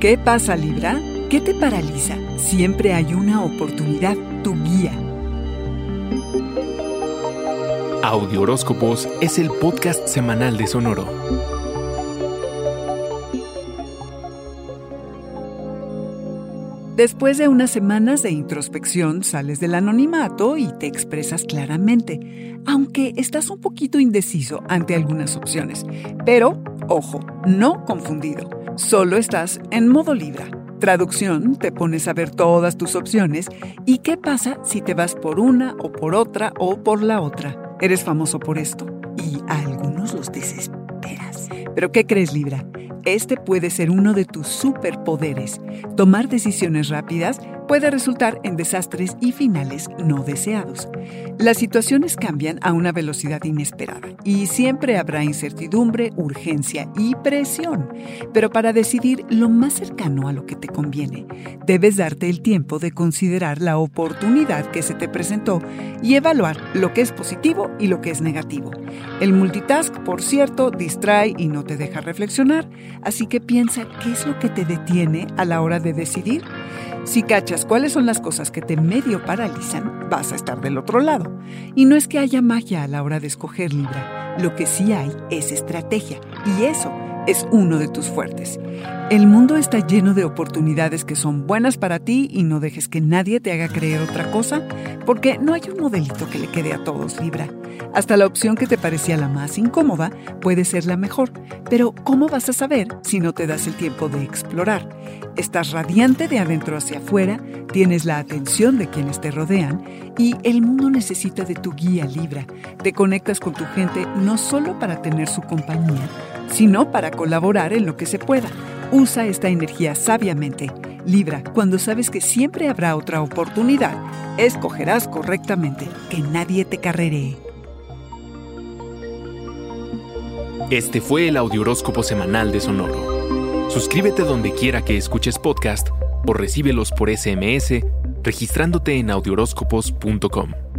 ¿Qué pasa, Libra? ¿Qué te paraliza? Siempre hay una oportunidad, tu guía. Audio Horóscopos es el podcast semanal de Sonoro. Después de unas semanas de introspección, sales del anonimato y te expresas claramente, aunque estás un poquito indeciso ante algunas opciones. Pero, ojo, no confundido, solo estás en modo Libra. Traducción, te pones a ver todas tus opciones y qué pasa si te vas por una o por otra o por la otra. Eres famoso por esto y a algunos los desesperas. Pero ¿qué crees, Libra? Este puede ser uno de tus superpoderes. Tomar decisiones rápidas puede resultar en desastres y finales no deseados. Las situaciones cambian a una velocidad inesperada y siempre habrá incertidumbre, urgencia y presión. Pero para decidir lo más cercano a lo que te conviene, debes darte el tiempo de considerar la oportunidad que se te presentó y evaluar lo que es positivo y lo que es negativo. El multitask, por cierto, distrae y no te deja reflexionar, así que piensa qué es lo que te detiene a la hora de decidir. Si cachas cuáles son las cosas que te medio paralizan, vas a estar del otro lado. Y no es que haya magia a la hora de escoger Libra, lo que sí hay es estrategia, y eso es uno de tus fuertes. El mundo está lleno de oportunidades que son buenas para ti y no dejes que nadie te haga creer otra cosa, porque no hay un modelito que le quede a todos Libra. Hasta la opción que te parecía la más incómoda puede ser la mejor, pero ¿cómo vas a saber si no te das el tiempo de explorar? Estás radiante de adentro hacia afuera, tienes la atención de quienes te rodean y el mundo necesita de tu guía Libra. Te conectas con tu gente no solo para tener su compañía, sino para colaborar en lo que se pueda. Usa esta energía sabiamente. Libra, cuando sabes que siempre habrá otra oportunidad, escogerás correctamente, que nadie te carreree. Este fue el Audioróscopo Semanal de Sonoro. Suscríbete donde quiera que escuches podcast o recíbelos por SMS registrándote en audioróscopos.com.